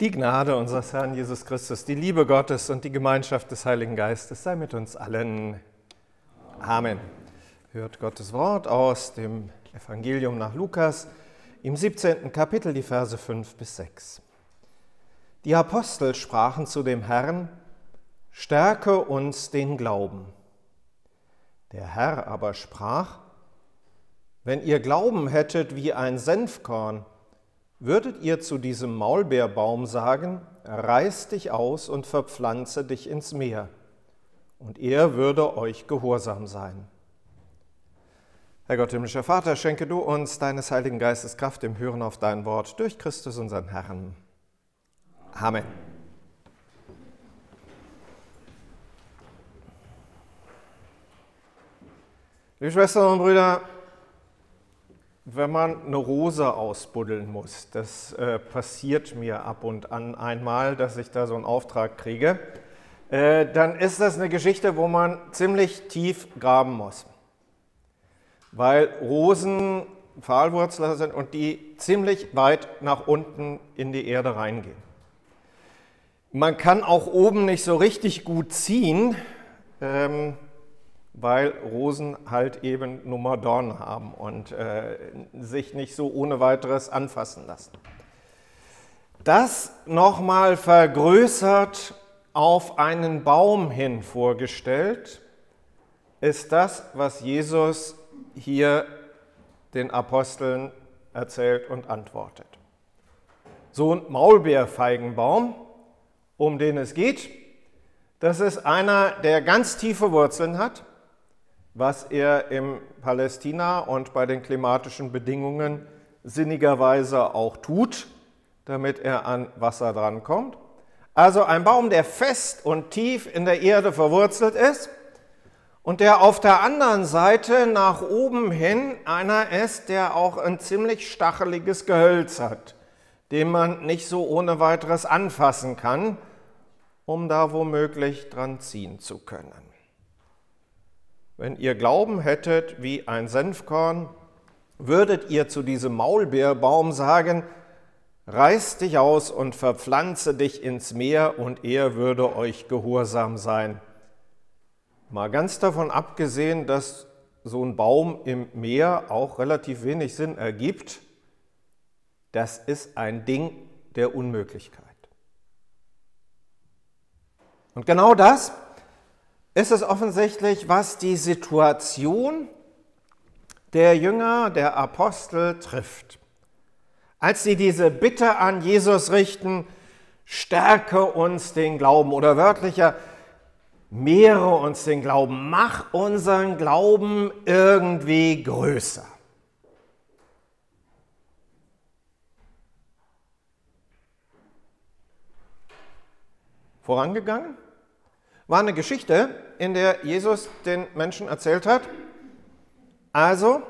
Die Gnade unseres Herrn Jesus Christus, die Liebe Gottes und die Gemeinschaft des Heiligen Geistes sei mit uns allen. Amen. Hört Gottes Wort aus dem Evangelium nach Lukas im 17. Kapitel, die Verse 5 bis 6. Die Apostel sprachen zu dem Herrn, Stärke uns den Glauben. Der Herr aber sprach, Wenn ihr Glauben hättet wie ein Senfkorn, Würdet ihr zu diesem Maulbeerbaum sagen, reiß dich aus und verpflanze dich ins Meer, und er würde euch gehorsam sein. Herr Gott, himmlischer Vater, schenke du uns deines Heiligen Geistes Kraft im Hören auf dein Wort durch Christus, unseren Herrn. Amen. Liebe Schwestern und Brüder, wenn man eine Rose ausbuddeln muss, das äh, passiert mir ab und an einmal, dass ich da so einen Auftrag kriege, äh, dann ist das eine Geschichte, wo man ziemlich tief graben muss. Weil Rosen Pfahlwurzler sind und die ziemlich weit nach unten in die Erde reingehen. Man kann auch oben nicht so richtig gut ziehen. Ähm, weil Rosen halt eben nur mal Dornen haben und äh, sich nicht so ohne weiteres anfassen lassen. Das nochmal vergrößert auf einen Baum hin vorgestellt, ist das, was Jesus hier den Aposteln erzählt und antwortet. So ein Maulbeerfeigenbaum, um den es geht, das ist einer, der ganz tiefe Wurzeln hat was er im Palästina und bei den klimatischen Bedingungen sinnigerweise auch tut, damit er an Wasser drankommt. Also ein Baum, der fest und tief in der Erde verwurzelt ist und der auf der anderen Seite nach oben hin einer ist, der auch ein ziemlich stacheliges Gehölz hat, den man nicht so ohne weiteres anfassen kann, um da womöglich dran ziehen zu können. Wenn ihr Glauben hättet wie ein Senfkorn, würdet ihr zu diesem Maulbeerbaum sagen, reiß dich aus und verpflanze dich ins Meer und er würde euch gehorsam sein. Mal ganz davon abgesehen, dass so ein Baum im Meer auch relativ wenig Sinn ergibt, das ist ein Ding der Unmöglichkeit. Und genau das ist es offensichtlich, was die Situation der Jünger, der Apostel trifft. Als sie diese Bitte an Jesus richten, stärke uns den Glauben oder wörtlicher, mehre uns den Glauben, mach unseren Glauben irgendwie größer. Vorangegangen war eine Geschichte, in der Jesus den Menschen erzählt hat, also,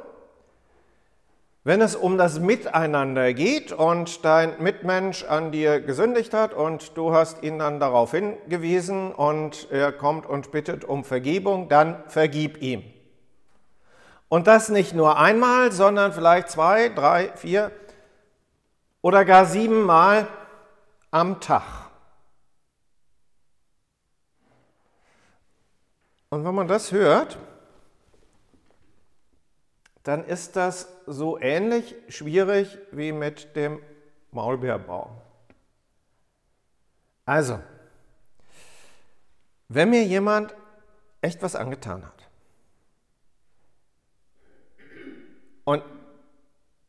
wenn es um das Miteinander geht und dein Mitmensch an dir gesündigt hat und du hast ihn dann darauf hingewiesen und er kommt und bittet um Vergebung, dann vergib ihm. Und das nicht nur einmal, sondern vielleicht zwei, drei, vier oder gar siebenmal am Tag. Und wenn man das hört, dann ist das so ähnlich schwierig wie mit dem Maulbeerbaum. Also, wenn mir jemand echt was angetan hat und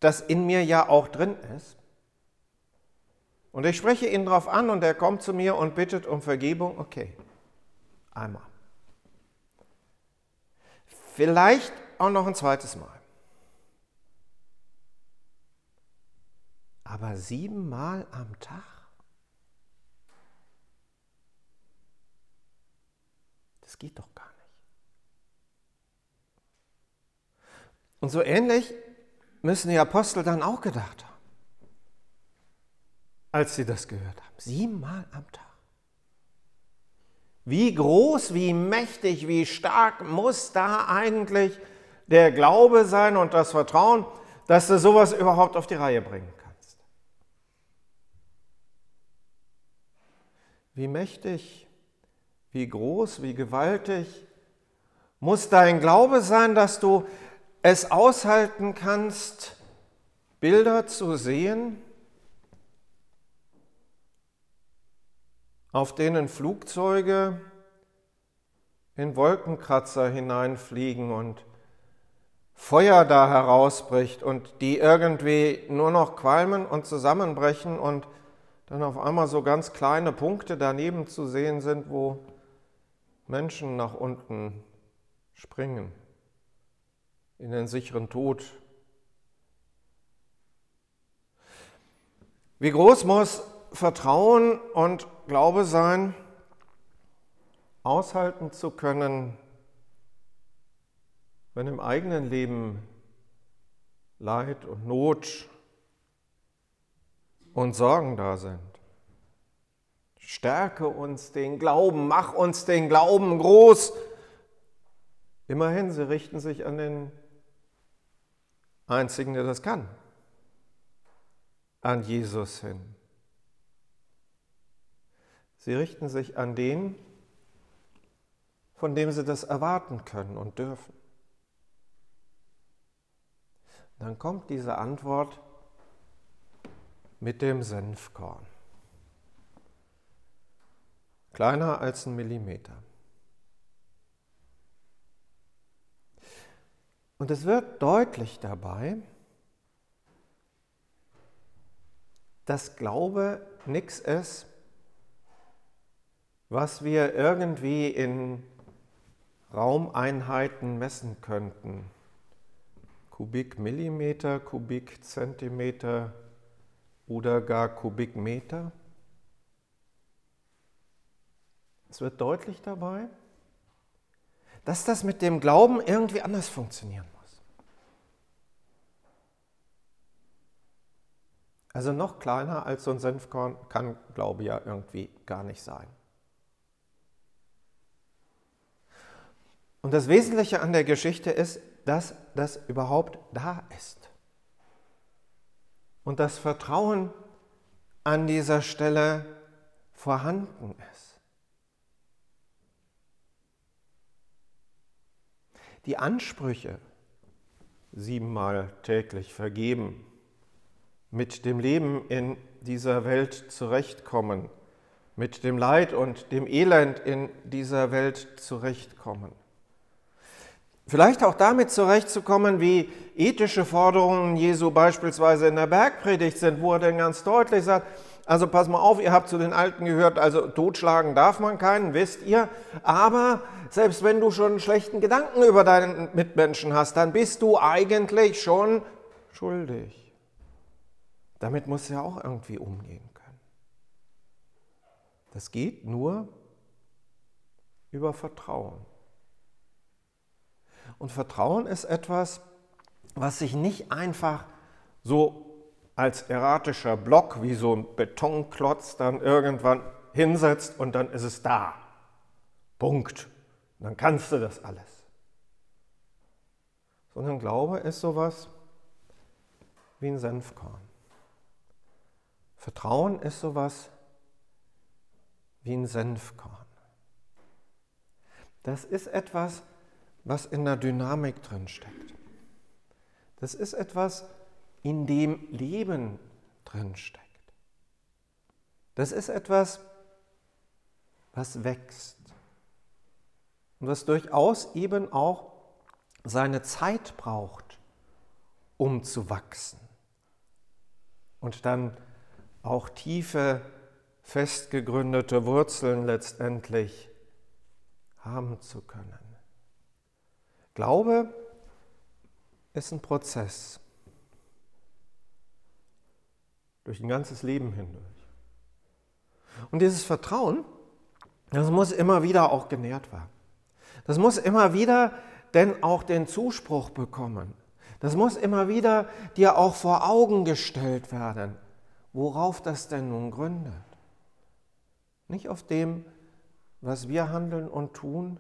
das in mir ja auch drin ist, und ich spreche ihn darauf an und er kommt zu mir und bittet um Vergebung, okay, einmal. Vielleicht auch noch ein zweites Mal. Aber siebenmal am Tag? Das geht doch gar nicht. Und so ähnlich müssen die Apostel dann auch gedacht haben, als sie das gehört haben. Siebenmal am Tag. Wie groß, wie mächtig, wie stark muss da eigentlich der Glaube sein und das Vertrauen, dass du sowas überhaupt auf die Reihe bringen kannst? wie mächtig, wie groß, wie gewaltig muss dein Glaube sein, dass du es aushalten kannst, Bilder zu sehen, auf denen Flugzeuge in Wolkenkratzer hineinfliegen und Feuer da herausbricht und die irgendwie nur noch qualmen und zusammenbrechen und dann auf einmal so ganz kleine Punkte daneben zu sehen sind, wo Menschen nach unten springen in den sicheren Tod. Wie groß muss Vertrauen und Glaube sein, aushalten zu können, wenn im eigenen Leben Leid und Not und Sorgen da sind. Stärke uns den Glauben, mach uns den Glauben groß. Immerhin, sie richten sich an den Einzigen, der das kann, an Jesus hin. Sie richten sich an den, von dem sie das erwarten können und dürfen. Dann kommt diese Antwort mit dem Senfkorn. Kleiner als ein Millimeter. Und es wird deutlich dabei, dass Glaube nichts ist, was wir irgendwie in Raumeinheiten messen könnten. Kubikmillimeter, Kubikzentimeter oder gar Kubikmeter. Es wird deutlich dabei, dass das mit dem Glauben irgendwie anders funktionieren muss. Also noch kleiner als so ein Senfkorn kann Glaube ja irgendwie gar nicht sein. Und das Wesentliche an der Geschichte ist, dass das überhaupt da ist. Und das Vertrauen an dieser Stelle vorhanden ist. Die Ansprüche, siebenmal täglich vergeben, mit dem Leben in dieser Welt zurechtkommen, mit dem Leid und dem Elend in dieser Welt zurechtkommen Vielleicht auch damit zurechtzukommen, wie ethische Forderungen Jesu beispielsweise in der Bergpredigt sind, wo er dann ganz deutlich sagt, also pass mal auf, ihr habt zu den Alten gehört, also totschlagen darf man keinen, wisst ihr, aber selbst wenn du schon einen schlechten Gedanken über deinen Mitmenschen hast, dann bist du eigentlich schon schuldig. Damit musst du ja auch irgendwie umgehen können. Das geht nur über Vertrauen. Und Vertrauen ist etwas, was sich nicht einfach so als erratischer Block wie so ein Betonklotz dann irgendwann hinsetzt und dann ist es da. Punkt. Und dann kannst du das alles. Sondern Glaube ist sowas wie ein Senfkorn. Vertrauen ist sowas wie ein Senfkorn. Das ist etwas, was in der Dynamik drin steckt. Das ist etwas, in dem Leben drin steckt. Das ist etwas, was wächst und was durchaus eben auch seine Zeit braucht, um zu wachsen und dann auch tiefe, festgegründete Wurzeln letztendlich haben zu können. Glaube ist ein Prozess durch ein ganzes Leben hindurch. Und dieses Vertrauen, das muss immer wieder auch genährt werden. Das muss immer wieder denn auch den Zuspruch bekommen. Das muss immer wieder dir auch vor Augen gestellt werden, worauf das denn nun gründet. Nicht auf dem, was wir handeln und tun,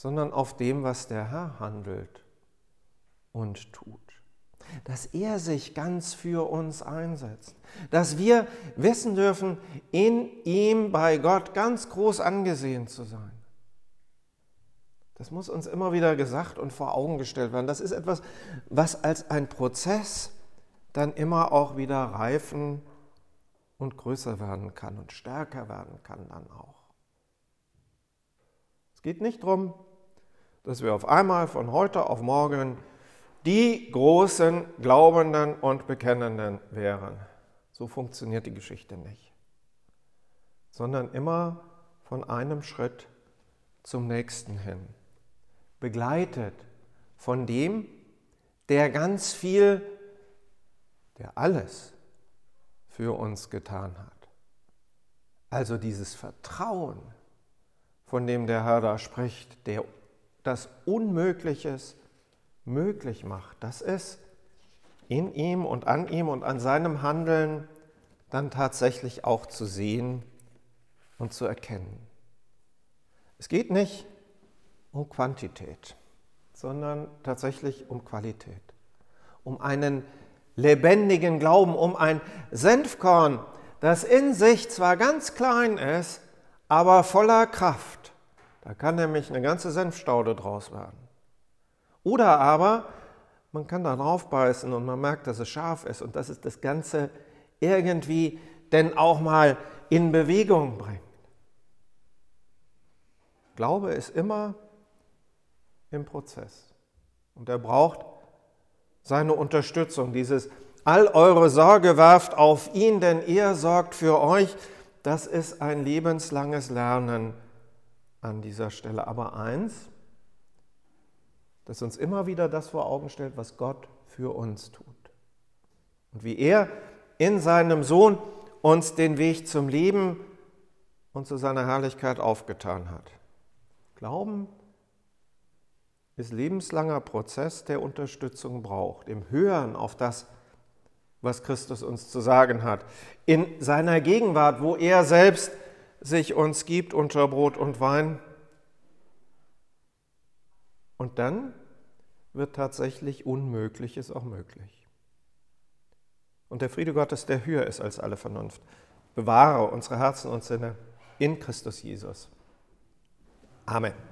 sondern auf dem, was der Herr handelt und tut. dass er sich ganz für uns einsetzt, dass wir wissen dürfen, in ihm bei Gott ganz groß angesehen zu sein. Das muss uns immer wieder gesagt und vor Augen gestellt werden. Das ist etwas, was als ein Prozess dann immer auch wieder reifen und größer werden kann und stärker werden kann dann auch. Es geht nicht darum, dass wir auf einmal von heute auf morgen die großen Glaubenden und Bekennenden wären. So funktioniert die Geschichte nicht. Sondern immer von einem Schritt zum nächsten hin. Begleitet von dem, der ganz viel, der alles für uns getan hat. Also dieses Vertrauen, von dem der Herr da spricht, der das Unmögliches möglich macht, dass es in ihm und an ihm und an seinem Handeln dann tatsächlich auch zu sehen und zu erkennen. Es geht nicht um Quantität, sondern tatsächlich um Qualität, um einen lebendigen Glauben, um ein Senfkorn, das in sich zwar ganz klein ist, aber voller Kraft. Da kann nämlich eine ganze Senfstaude draus werden. Oder aber man kann da drauf beißen und man merkt, dass es scharf ist und dass es das Ganze irgendwie denn auch mal in Bewegung bringt. Glaube ist immer im Prozess und er braucht seine Unterstützung, dieses all eure Sorge werft auf ihn, denn er sorgt für euch. Das ist ein lebenslanges Lernen an dieser Stelle. Aber eins, das uns immer wieder das vor Augen stellt, was Gott für uns tut. Und wie er in seinem Sohn uns den Weg zum Leben und zu seiner Herrlichkeit aufgetan hat. Glauben ist lebenslanger Prozess, der Unterstützung braucht, im Hören auf das, was Christus uns zu sagen hat, in seiner Gegenwart, wo er selbst sich uns gibt unter Brot und Wein. Und dann wird tatsächlich Unmögliches auch möglich. Und der Friede Gottes, der höher ist als alle Vernunft, bewahre unsere Herzen und Sinne in Christus Jesus. Amen.